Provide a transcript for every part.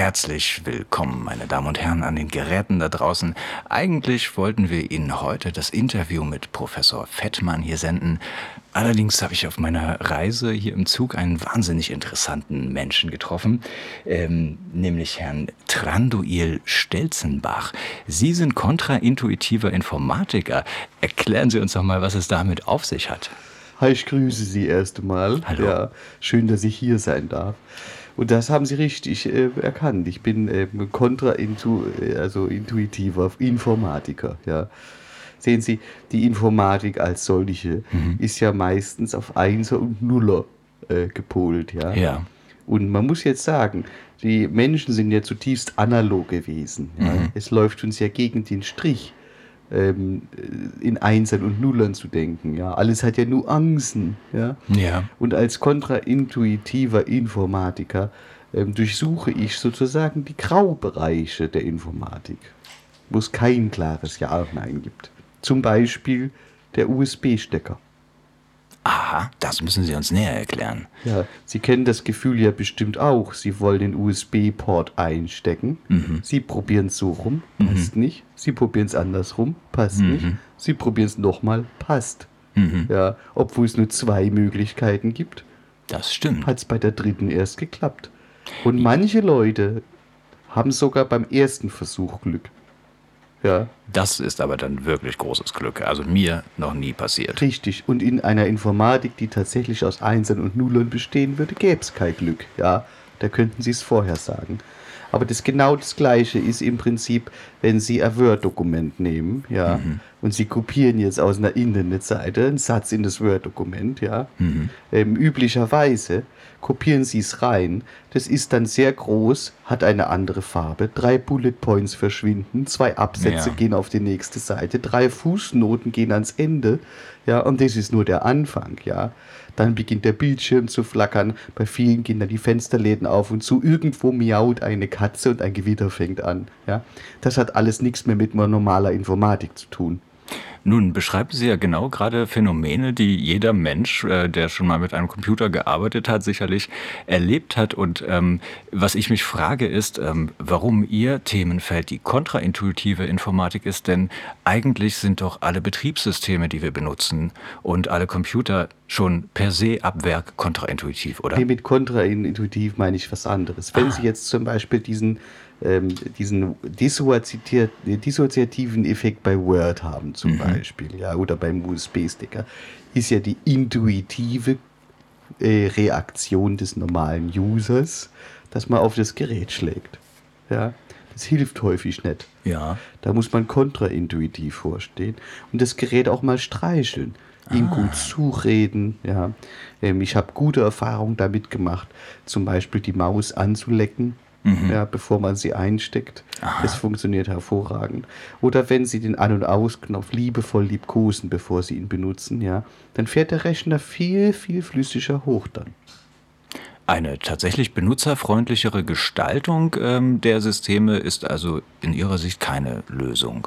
Herzlich willkommen, meine Damen und Herren, an den Geräten da draußen. Eigentlich wollten wir Ihnen heute das Interview mit Professor Fettmann hier senden. Allerdings habe ich auf meiner Reise hier im Zug einen wahnsinnig interessanten Menschen getroffen, ähm, nämlich Herrn Tranduil Stelzenbach. Sie sind kontraintuitiver Informatiker. Erklären Sie uns doch mal, was es damit auf sich hat. Hi, ich grüße Sie erst einmal. Hallo. Ja, schön, dass ich hier sein darf. Und das haben Sie richtig äh, erkannt. Ich bin ähm, kontraintu äh, also intuitiver Informatiker. Ja. Sehen Sie, die Informatik als solche ist ja meistens auf Einser und Nuller äh, gepolt. Ja. Ja. Und man muss jetzt sagen, die Menschen sind ja zutiefst analog gewesen. Ja. Es läuft uns ja gegen den Strich, ähm, in Einsern und Nullern zu denken. Ja. Alles hat ja Nuancen. Ja. Ja. Und als kontraintuitiver Informatiker ähm, durchsuche ich sozusagen die Graubereiche der Informatik, wo es kein klares Ja und Nein gibt. Zum Beispiel der USB-Stecker. Aha, das müssen Sie uns näher erklären. Ja, Sie kennen das Gefühl ja bestimmt auch. Sie wollen den USB-Port einstecken. Sie probieren es so rum, passt nicht. Sie probieren es andersrum, passt nicht. Sie probieren es nochmal, passt. Ja, obwohl es nur zwei Möglichkeiten gibt, Das stimmt. hat es bei der dritten erst geklappt. Und manche Leute haben sogar beim ersten Versuch Glück. Ja, Das ist aber dann wirklich großes Glück. Also mir noch nie passiert. richtig. Und in einer Informatik, die tatsächlich aus Einsern und Nullern bestehen würde, gäbe es kein Glück. Ja, da könnten Sie es vorher sagen. Aber das genau das Gleiche ist im Prinzip, wenn Sie ein Word-Dokument nehmen, ja, und Sie kopieren jetzt aus einer Internetseite einen Satz in das Word-Dokument, ja. Ähm, üblicherweise kopieren Sie es rein. Das ist dann sehr groß, hat eine andere Farbe. Drei Bullet Points verschwinden, zwei Absätze Ja. gehen auf die nächste Seite, drei Fußnoten gehen ans Ende, ja, und das ist nur der Anfang, ja. Dann beginnt der Bildschirm zu flackern, bei vielen gehen dann die Fensterläden auf und zu, irgendwo miaut eine Katze und ein Gewitter fängt an, ja. Das hat alles nichts mehr mit normaler Informatik zu tun. Nun beschreiben Sie ja genau gerade Phänomene, die jeder Mensch, äh, der schon mal mit einem Computer gearbeitet hat, sicherlich erlebt hat. Und ähm, was ich mich frage, ist, ähm, warum Ihr Themenfeld die kontraintuitive Informatik ist. Denn eigentlich sind doch alle Betriebssysteme, die wir benutzen und alle Computer schon per se ab Werk kontraintuitiv, oder? Nee, mit kontraintuitiv meine ich was anderes. Wenn Sie jetzt zum Beispiel diesen, ähm, diesen dissoziati- dissoziativen Effekt bei Word haben, zum Beispiel, ja, oder beim USB-Sticker, ist ja die intuitive äh, Reaktion des normalen Users, dass man auf das Gerät schlägt. Ja, das hilft häufig nicht. Ja. Da muss man kontraintuitiv vorstehen und das Gerät auch mal streicheln, ihm gut zureden. Ja. Ähm, ich habe gute Erfahrungen damit gemacht, zum Beispiel die Maus anzulecken. Ja, bevor man sie einsteckt. Das funktioniert hervorragend. Oder wenn Sie den An- und Ausknopf liebevoll liebkosen, bevor Sie ihn benutzen, ja, dann fährt der Rechner viel, viel flüssiger hoch dann. Eine tatsächlich benutzerfreundlichere Gestaltung ähm, der Systeme ist also in Ihrer Sicht keine Lösung.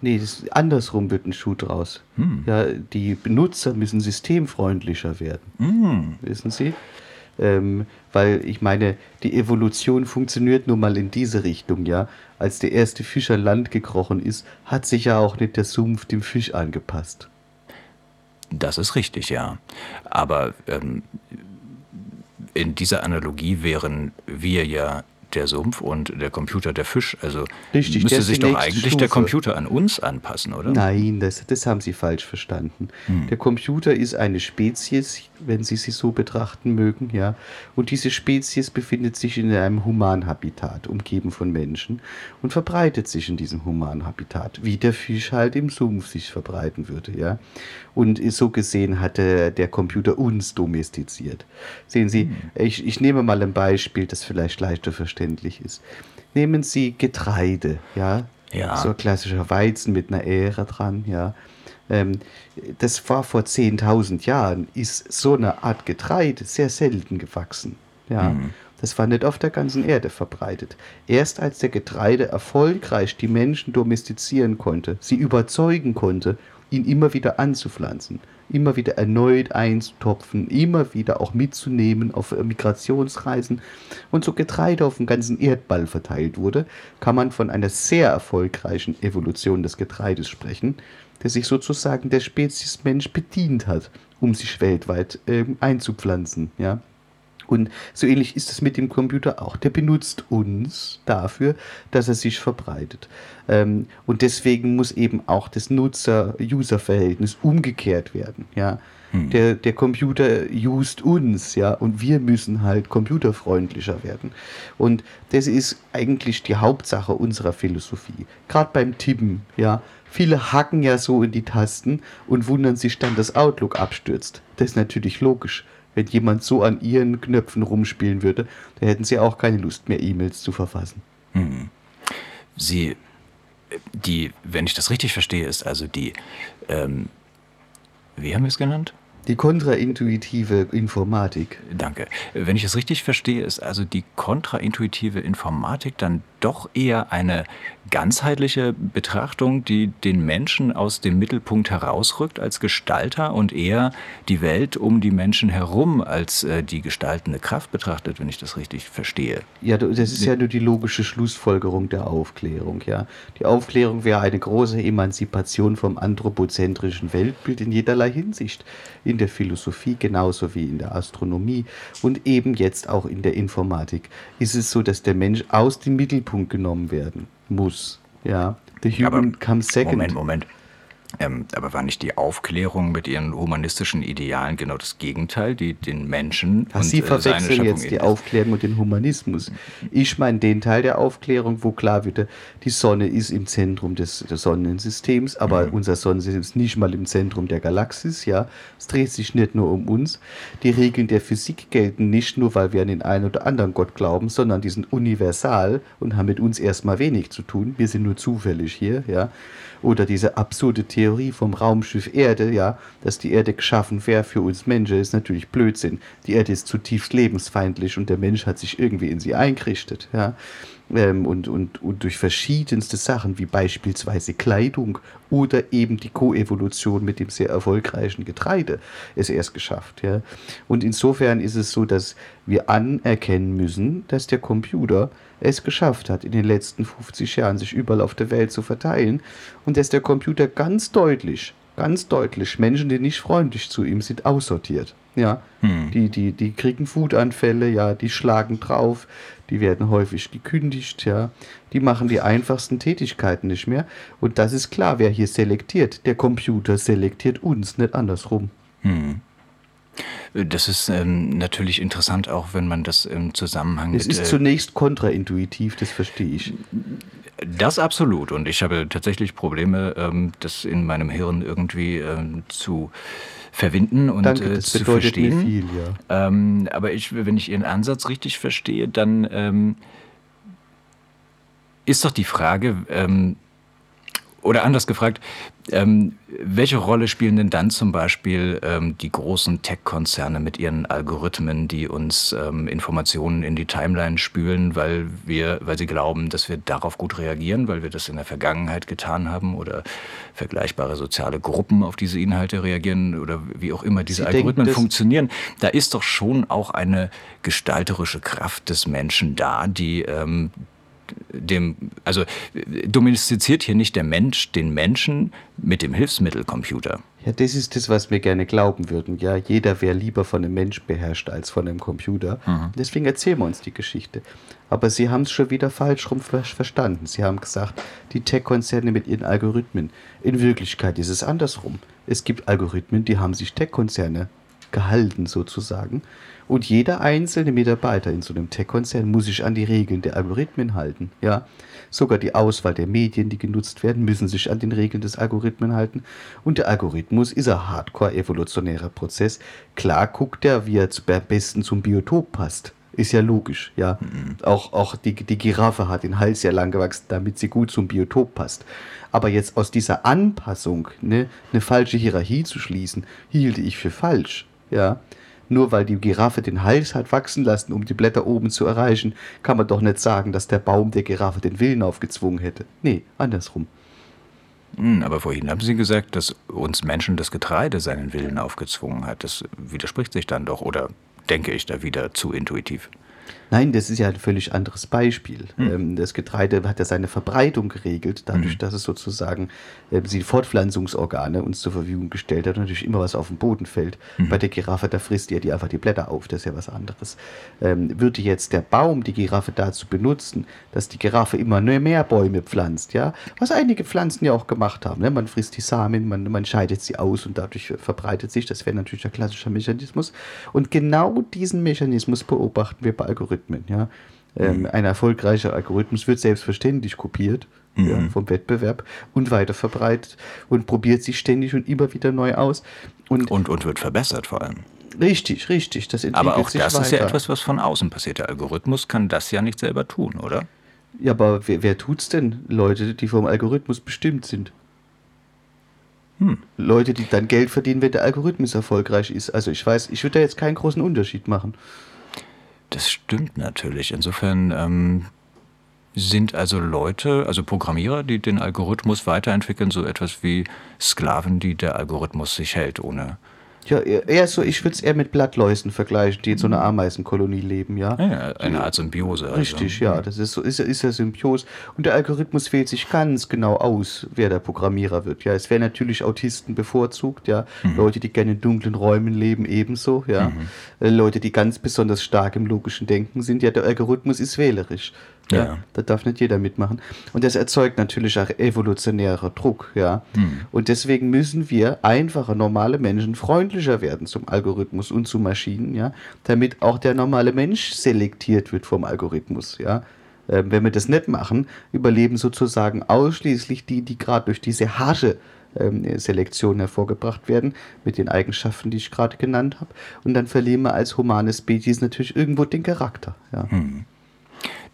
Nee, das, andersrum wird ein Schuh draus. Ja, die Benutzer müssen systemfreundlicher werden. Wissen Sie? Ähm, weil ich meine, die Evolution funktioniert nun mal in diese Richtung, ja. Als der erste Fisch an Land gekrochen ist, hat sich ja auch nicht der Sumpf dem Fisch angepasst. Das ist richtig, ja. Aber ähm, in dieser Analogie wären wir ja der Sumpf und der Computer der Fisch. Also Richtig, der müsste sich doch eigentlich der Stufe. Computer an uns anpassen, oder? Nein, das, das haben Sie falsch verstanden. Der Computer ist eine Spezies, wenn Sie sie so betrachten mögen, ja. Und diese Spezies befindet sich in einem Humanhabitat, umgeben von Menschen, und verbreitet sich in diesem Humanhabitat, wie der Fisch halt im Sumpf sich verbreiten würde, ja. Und so gesehen hat der, der Computer uns domestiziert. Sehen Sie, ich, ich nehme mal ein Beispiel, das vielleicht leichter verständlich ist. Nehmen Sie Getreide, ja. Ja. So klassischer Weizen mit einer Ähre dran, ja. Ähm, das war vor 10.000 Jahren, ist so eine Art Getreide sehr selten gewachsen. Ja. Das war nicht auf der ganzen Erde verbreitet. Erst als der Getreide erfolgreich die Menschen domestizieren konnte, sie überzeugen konnte, ihn immer wieder anzupflanzen, immer wieder erneut einzutopfen, immer wieder auch mitzunehmen auf Migrationsreisen und so Getreide auf dem ganzen Erdball verteilt wurde, kann man von einer sehr erfolgreichen Evolution des Getreides sprechen, der sich sozusagen der Spezies Mensch bedient hat, um sich weltweit äh, einzupflanzen. Ja? Und so ähnlich ist es mit dem Computer auch. Der benutzt uns dafür, dass er sich verbreitet. Ähm, und deswegen muss eben auch das Nutzer-User-Verhältnis umgekehrt werden. Ja? Hm. Der, der Computer used uns, ja, und wir müssen halt computerfreundlicher werden. Und das ist eigentlich die Hauptsache unserer Philosophie. Gerade beim Tippen, ja. Viele hacken ja so in die Tasten und wundern sich dann, dass Outlook abstürzt. Das ist natürlich logisch. Wenn jemand so an ihren Knöpfen rumspielen würde, dann hätten sie auch keine Lust mehr, E-Mails zu verfassen. Hm. Sie, die, wenn ich das richtig verstehe, ist also die, ähm, wie haben wir es genannt? Die kontraintuitive Informatik. Danke. Wenn ich es richtig verstehe, ist also die kontraintuitive Informatik dann doch eher eine ganzheitliche Betrachtung, die den Menschen aus dem Mittelpunkt herausrückt als Gestalter und eher die Welt um die Menschen herum als äh, die gestaltende Kraft betrachtet, wenn ich das richtig verstehe. Ja, das ist ja nur die logische Schlussfolgerung der Aufklärung. Ja. Die Aufklärung wäre eine große Emanzipation vom anthropozentrischen Weltbild in jederlei Hinsicht. In der Philosophie genauso wie in der Astronomie und eben jetzt auch in der Informatik ist es so, dass der Mensch aus dem Mittelpunkt genommen werden muss. Ja, the human Aber, comes second. Moment, Moment. Ähm, aber war nicht die Aufklärung mit ihren humanistischen Idealen genau das Gegenteil, die den Menschen Ach, und Sie äh, verwechseln jetzt die Aufklärung und den Humanismus. Ich meine den Teil der Aufklärung, wo klar wird, die Sonne ist im Zentrum des, des Sonnensystems, aber mhm. unser Sonnensystem ist nicht mal im Zentrum der Galaxis, ja. Es dreht sich nicht nur um uns. Die Regeln der Physik gelten nicht nur, weil wir an den einen oder anderen Gott glauben, sondern die sind universal und haben mit uns erstmal wenig zu tun. Wir sind nur zufällig hier, ja. Oder diese absurde Theorie vom Raumschiff Erde, ja, dass die Erde geschaffen wäre für uns Menschen, ist natürlich Blödsinn. Die Erde ist zutiefst lebensfeindlich und der Mensch hat sich irgendwie in sie eingerichtet, ja. Ähm, und, und, und durch verschiedenste Sachen, wie beispielsweise Kleidung oder eben die Koevolution mit dem sehr erfolgreichen Getreide, es erst geschafft. Ja. Und insofern ist es so, dass wir anerkennen müssen, dass der Computer es geschafft hat, in den letzten 50 Jahren sich überall auf der Welt zu verteilen und dass der Computer ganz deutlich, ganz deutlich Menschen, die nicht freundlich zu ihm sind, aussortiert. Ja, hm. die, die, die kriegen Wutanfälle, ja, die schlagen drauf, die werden häufig gekündigt, ja, die machen die einfachsten Tätigkeiten nicht mehr. Und das ist klar, wer hier selektiert. Der Computer selektiert uns, nicht andersrum. Hm. Das ist ähm, natürlich interessant, auch wenn man das im Zusammenhang es ist äh, zunächst kontraintuitiv, das verstehe ich. Das absolut. Und ich habe tatsächlich Probleme, ähm, das in meinem Hirn irgendwie ähm, zu verwinden und Danke, äh, zu verstehen. Viel, ja. ähm, aber ich, wenn ich Ihren Ansatz richtig verstehe, dann ist doch die Frage, oder anders gefragt, ähm, welche Rolle spielen denn dann zum Beispiel ähm, die großen Tech-Konzerne mit ihren Algorithmen, die uns ähm, Informationen in die Timeline spülen, weil wir, weil sie glauben, dass wir darauf gut reagieren, weil wir das in der Vergangenheit getan haben oder vergleichbare soziale Gruppen auf diese Inhalte reagieren oder wie auch immer diese sie Algorithmen denken, funktionieren. Da ist doch schon auch eine gestalterische Kraft des Menschen da, die ähm, dem, also domestiziert hier nicht der Mensch den Menschen mit dem Hilfsmittelcomputer. Ja, das ist das, was wir gerne glauben würden. Ja, jeder wäre lieber von einem Mensch beherrscht als von einem Computer. Mhm. Deswegen erzählen wir uns die Geschichte. Aber Sie haben es schon wieder falsch rum verstanden. Sie haben gesagt, die Tech-Konzerne mit ihren Algorithmen. In Wirklichkeit ist es andersrum. Es gibt Algorithmen, die haben sich Tech-Konzerne gehalten sozusagen. Und jeder einzelne Mitarbeiter in so einem Tech-Konzern muss sich an die Regeln der Algorithmen halten. Ja? Sogar die Auswahl der Medien, die genutzt werden, müssen sich an den Regeln des Algorithmen halten. Und der Algorithmus ist ein hardcore-evolutionärer Prozess. Klar guckt er, wie er am besten zum Biotop passt. Ist ja logisch, ja. Mhm. Auch, auch die, die Giraffe hat den Hals sehr lang gewachsen, damit sie gut zum Biotop passt. Aber jetzt aus dieser Anpassung ne, eine falsche Hierarchie zu schließen, hielte ich für falsch. Ja, Nur weil die Giraffe den Hals hat wachsen lassen, um die Blätter oben zu erreichen, kann man doch nicht sagen, dass der Baum der Giraffe den Willen aufgezwungen hätte. Nee, andersrum. Hm, aber vorhin haben Sie gesagt, dass uns Menschen das Getreide seinen Willen aufgezwungen hat. Das widerspricht sich dann doch, oder denke ich da wieder zu intuitiv? Nein, das ist ja ein völlig anderes Beispiel. Hm. Das Getreide hat ja seine Verbreitung geregelt, dadurch, hm. dass es sozusagen äh, die Fortpflanzungsorgane uns zur Verfügung gestellt hat und natürlich immer was auf den Boden fällt. Hm. Bei der Giraffe, da frisst ihr die einfach die Blätter auf, das ist ja was anderes. Ähm, würde jetzt der Baum die Giraffe dazu benutzen, dass die Giraffe immer nur mehr Bäume pflanzt, ja, was einige Pflanzen ja auch gemacht haben. Ne? Man frisst die Samen, man, man scheidet sie aus und dadurch verbreitet sich. Das wäre natürlich der klassische Mechanismus. Und genau diesen Mechanismus beobachten wir bei Algorithmen. Algorithmen. Ja? Ähm, mhm. ein erfolgreicher Algorithmus wird selbstverständlich kopiert mhm. ja, vom Wettbewerb und weiterverbreitet und probiert sich ständig und immer wieder neu aus. Und, und, und wird verbessert vor allem. Richtig, richtig. Das aber auch das weiter. ist ja etwas, was von außen passiert. Der Algorithmus kann das ja nicht selber tun, oder? Ja, aber wer, wer tut's denn? Leute, die vom Algorithmus bestimmt sind. Hm. Leute, die dann Geld verdienen, wenn der Algorithmus erfolgreich ist. Also ich weiß, ich würde da jetzt keinen großen Unterschied machen. Das stimmt natürlich. Insofern ähm, sind also Leute, also Programmierer, die den Algorithmus weiterentwickeln, so etwas wie Sklaven, die der Algorithmus sich hält, ohne ja, eher so, ich würde es eher mit Blattläusen vergleichen, die in so einer Ameisenkolonie leben, ja. ja eine Art Symbiose. Also. Richtig, ja, das ist so, ist, ist ja Symbiose. Und der Algorithmus wählt sich ganz genau aus, wer der Programmierer wird. Ja, es werden natürlich Autisten bevorzugt, ja. Mhm. Leute, die gerne in dunklen Räumen leben, ebenso, ja. Mhm. Äh, Leute, die ganz besonders stark im logischen Denken sind. Ja, der Algorithmus ist wählerisch. Ja. ja. Da darf nicht jeder mitmachen. Und das erzeugt natürlich auch evolutionärer Druck, ja. Hm. Und deswegen müssen wir einfache, normale Menschen freundlicher werden zum Algorithmus und zu Maschinen, ja, damit auch der normale Mensch selektiert wird vom Algorithmus, ja. Ähm, wenn wir das nicht machen, überleben sozusagen ausschließlich die, die gerade durch diese harsche ähm, Selektion hervorgebracht werden, mit den Eigenschaften, die ich gerade genannt habe. Und dann verlieren wir als humane Spezies natürlich irgendwo den Charakter. Ja. Hm.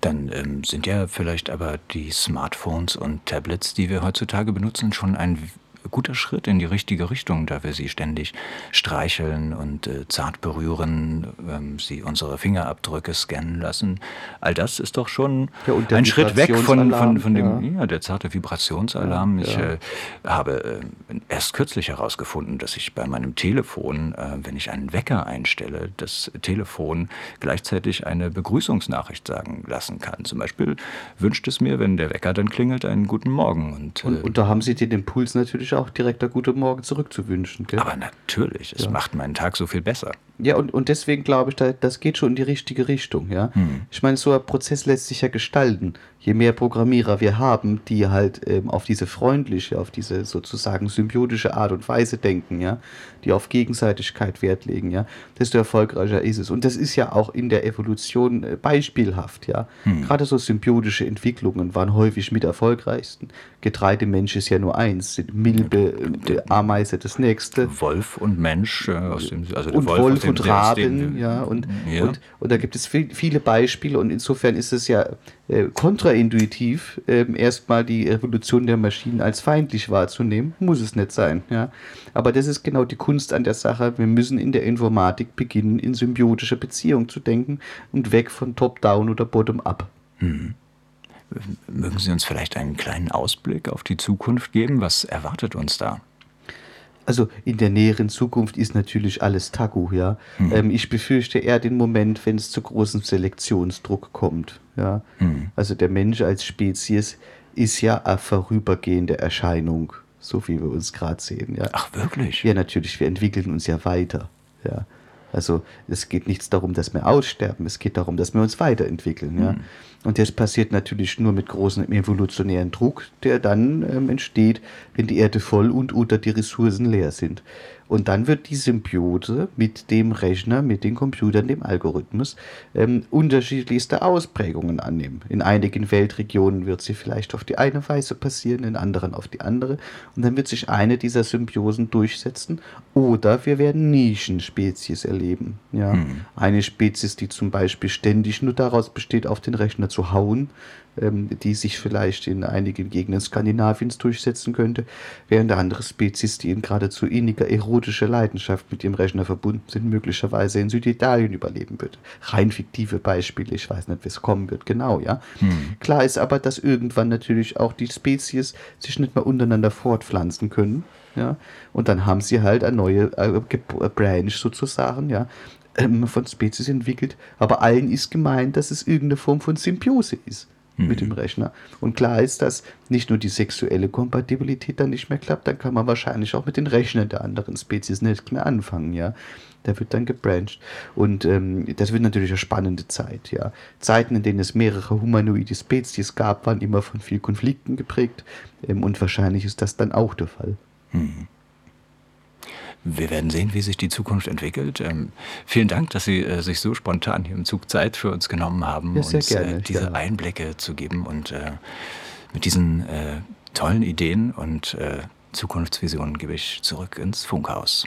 Dann ähm, sind ja vielleicht aber die Smartphones und Tablets, die wir heutzutage benutzen, schon ein guter Schritt in die richtige Richtung, da wir sie ständig streicheln und äh, zart berühren, ähm, sie unsere Fingerabdrücke scannen lassen. All das ist doch schon ja, ein Schritt weg von, von, von dem, ja. ja der zarte Vibrationsalarm. Ja, ich äh, habe äh, erst kürzlich herausgefunden, dass ich bei meinem Telefon, äh, wenn ich einen Wecker einstelle, das Telefon gleichzeitig eine Begrüßungsnachricht sagen lassen kann. Zum Beispiel wünscht es mir, wenn der Wecker dann klingelt, einen guten Morgen. Und, und, und da haben Sie den Impuls natürlich auch direkt der gute Morgen zurückzuwünschen. Gell? Aber natürlich, es ja. macht meinen Tag so viel besser. Ja, und, und deswegen glaube ich, da, das geht schon in die richtige Richtung. Ja? Hm. Ich meine, so ein Prozess lässt sich ja gestalten. Je mehr Programmierer wir haben, die halt ähm, auf diese freundliche, auf diese sozusagen symbiotische Art und Weise denken, ja, die auf Gegenseitigkeit Wert legen, ja, desto erfolgreicher ist es. Und das ist ja auch in der Evolution äh, beispielhaft, ja. Hm. Gerade so symbiotische Entwicklungen waren häufig mit erfolgreichsten. Getreidemensch ist ja nur eins, Milbe, äh, Ameise das nächste. Wolf und Mensch, äh, aus dem, also und Wolf, Wolf und Raben, ja, und, ja. Und, und da gibt es viel, viele Beispiele und insofern ist es ja äh, kontraintuitiv, äh, erstmal die Evolution der Maschinen als feindlich wahrzunehmen. Muss es nicht sein. Ja? Aber das ist genau die Kunst an der Sache. Wir müssen in der Informatik beginnen, in symbiotischer Beziehung zu denken und weg von Top-Down oder Bottom-Up. Hm. Mögen Sie uns vielleicht einen kleinen Ausblick auf die Zukunft geben? Was erwartet uns da? Also in der näheren Zukunft ist natürlich alles Tagu, ja. Mhm. Ähm, ich befürchte eher den Moment, wenn es zu großem Selektionsdruck kommt, ja. Mhm. Also der Mensch als Spezies ist ja eine vorübergehende Erscheinung, so wie wir uns gerade sehen, ja. Ach wirklich? Ja, natürlich. Wir entwickeln uns ja weiter, ja. Also es geht nichts darum, dass wir aussterben, es geht darum, dass wir uns weiterentwickeln. Ja? Mhm. Und das passiert natürlich nur mit großem evolutionären Druck, der dann ähm, entsteht, wenn die Erde voll und unter die Ressourcen leer sind. Und dann wird die Symbiose mit dem Rechner, mit den Computern, dem Algorithmus ähm, unterschiedlichste Ausprägungen annehmen. In einigen Weltregionen wird sie vielleicht auf die eine Weise passieren, in anderen auf die andere. Und dann wird sich eine dieser Symbiosen durchsetzen. Oder wir werden Nischenspezies erleben. Ja? Hm. Eine Spezies, die zum Beispiel ständig nur daraus besteht, auf den Rechner zu hauen, ähm, die sich vielleicht in einigen Gegenden Skandinaviens durchsetzen könnte, während andere Spezies, die in geradezu inniger homoerotische Leidenschaft mit ihrem Rechner verbunden sind, möglicherweise in Süditalien überleben würde. Rein fiktive Beispiele, ich weiß nicht, wie es kommen wird, genau, ja. Hm. Klar ist aber, dass irgendwann natürlich auch die Spezies sich nicht mehr untereinander fortpflanzen können, ja. Und dann haben sie halt eine neue äh, Branch sozusagen, ja, ähm, von Spezies entwickelt, aber allen ist gemeint, dass es irgendeine Form von Symbiose ist mhm. mit dem Rechner. Und klar ist, dass nicht nur die sexuelle Kompatibilität dann nicht mehr klappt, dann kann man wahrscheinlich auch mit den Rechnern der anderen Spezies nicht mehr anfangen, ja. Der wird dann gebrancht. Und ähm, das wird natürlich eine spannende Zeit, ja. Zeiten, in denen es mehrere humanoide Spezies gab, waren immer von vielen Konflikten geprägt. Ähm, und wahrscheinlich ist das dann auch der Fall. Mhm. Wir werden sehen, wie sich die Zukunft entwickelt. Ähm, vielen Dank, dass Sie äh, sich so spontan hier im Zug Zeit für uns genommen haben, ja, uns gerne, äh, diese gerne. Einblicke zu geben und äh, mit diesen äh, tollen Ideen und äh, Zukunftsvisionen gebe ich zurück ins Funkhaus.